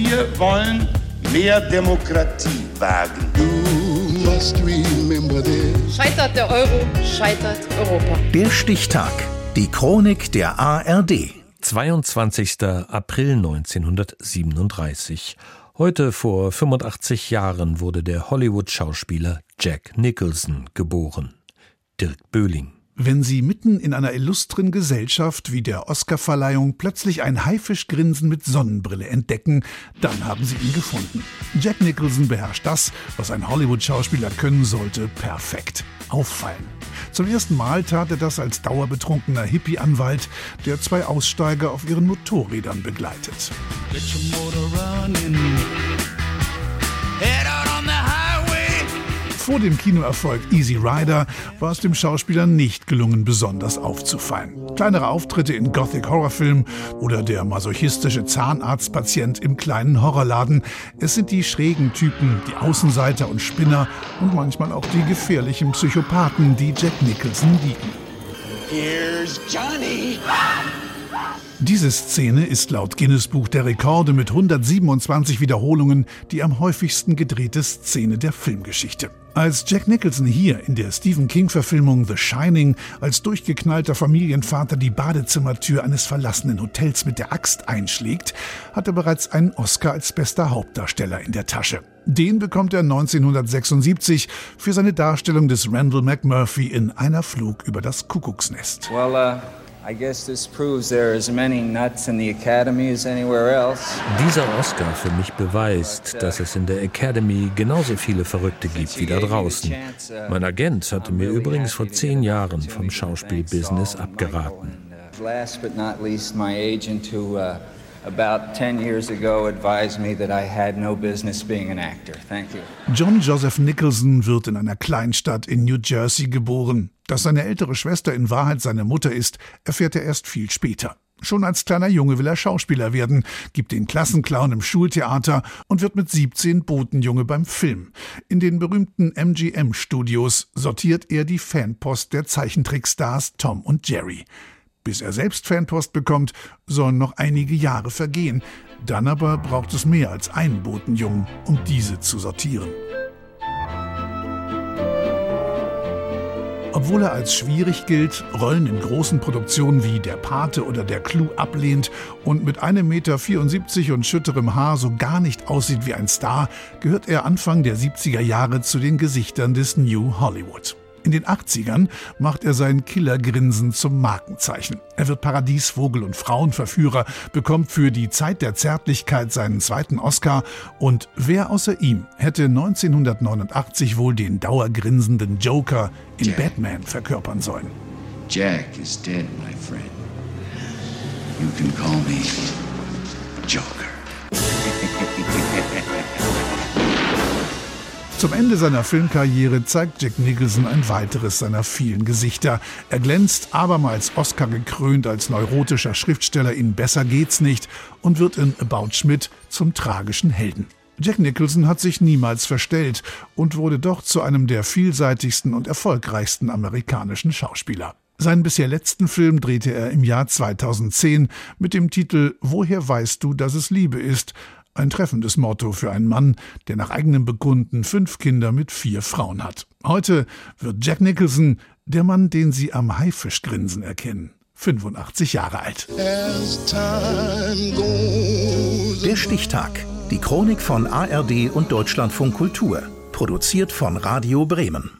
Wir wollen mehr Demokratie wagen. Scheitert der Euro, scheitert Europa. Der Stichtag. Die Chronik der ARD. 22. April 1937. Heute vor 85 Jahren wurde der Hollywood-Schauspieler Jack Nicholson geboren. Dirk Böhling. Wenn Sie mitten in einer illustren Gesellschaft wie der Oscarverleihung plötzlich ein Haifischgrinsen mit Sonnenbrille entdecken, dann haben Sie ihn gefunden. Jack Nicholson beherrscht das, was ein Hollywood-Schauspieler können sollte, perfekt. Auffallen. Zum ersten Mal tat er das als dauerbetrunkener Hippie-Anwalt, der zwei Aussteiger auf ihren Motorrädern begleitet. Get your motor running. Vor dem Kinoerfolg Easy Rider war es dem Schauspieler nicht gelungen, besonders aufzufallen. Kleinere Auftritte in Gothic-Horrorfilmen oder der masochistische Zahnarztpatient im kleinen Horrorladen. Es sind die schrägen Typen, die Außenseiter und Spinner und manchmal auch die gefährlichen Psychopathen, die Jack Nicholson lieben. Here's Johnny. Diese Szene ist laut Guinness Buch der Rekorde mit 127 Wiederholungen die am häufigsten gedrehte Szene der Filmgeschichte. Als Jack Nicholson hier in der Stephen King-Verfilmung The Shining als durchgeknallter Familienvater die Badezimmertür eines verlassenen Hotels mit der Axt einschlägt, hat er bereits einen Oscar als bester Hauptdarsteller in der Tasche. Den bekommt er 1976 für seine Darstellung des Randall McMurphy in Einer Flug über das Kuckucksnest. Well, uh dieser Oscar für mich beweist, dass es in der Academy genauso viele Verrückte gibt wie da draußen. Mein Agent hatte mir übrigens vor zehn Jahren vom Schauspielbusiness abgeraten. Last but not least, my agent who uh, about 10 years ago advised me that I had no business being an actor. Thank you. John Joseph Nicholson wird in einer Kleinstadt in New Jersey geboren. Dass seine ältere Schwester in Wahrheit seine Mutter ist, erfährt er erst viel später. Schon als kleiner Junge will er Schauspieler werden, gibt den Klassenclown im Schultheater und wird mit 17 Botenjunge beim Film. In den berühmten MGM-Studios sortiert er die Fanpost der Zeichentrickstars Tom und Jerry. Bis er selbst Fanpost bekommt, sollen noch einige Jahre vergehen. Dann aber braucht es mehr als einen Botenjungen, um diese zu sortieren. Obwohl er als schwierig gilt, Rollen in großen Produktionen wie Der Pate oder Der Clou ablehnt und mit 1,74 Meter und schütterem Haar so gar nicht aussieht wie ein Star, gehört er Anfang der 70er Jahre zu den Gesichtern des New Hollywood. In den 80ern macht er sein Killergrinsen zum Markenzeichen. Er wird Paradiesvogel und Frauenverführer, bekommt für die Zeit der Zärtlichkeit seinen zweiten Oscar und wer außer ihm hätte 1989 wohl den dauergrinsenden Joker in Jack. Batman verkörpern sollen. Jack is dead, my friend. You can call me Joker. Zum Ende seiner Filmkarriere zeigt Jack Nicholson ein weiteres seiner vielen Gesichter. Er glänzt abermals Oscar gekrönt als neurotischer Schriftsteller in Besser geht's nicht und wird in About Schmidt zum tragischen Helden. Jack Nicholson hat sich niemals verstellt und wurde doch zu einem der vielseitigsten und erfolgreichsten amerikanischen Schauspieler. Seinen bisher letzten Film drehte er im Jahr 2010 mit dem Titel Woher weißt du, dass es Liebe ist? Ein treffendes Motto für einen Mann, der nach eigenem Bekunden fünf Kinder mit vier Frauen hat. Heute wird Jack Nicholson der Mann, den Sie am Haifischgrinsen erkennen. 85 Jahre alt. Der Stichtag. Die Chronik von ARD und Deutschlandfunk Kultur. Produziert von Radio Bremen.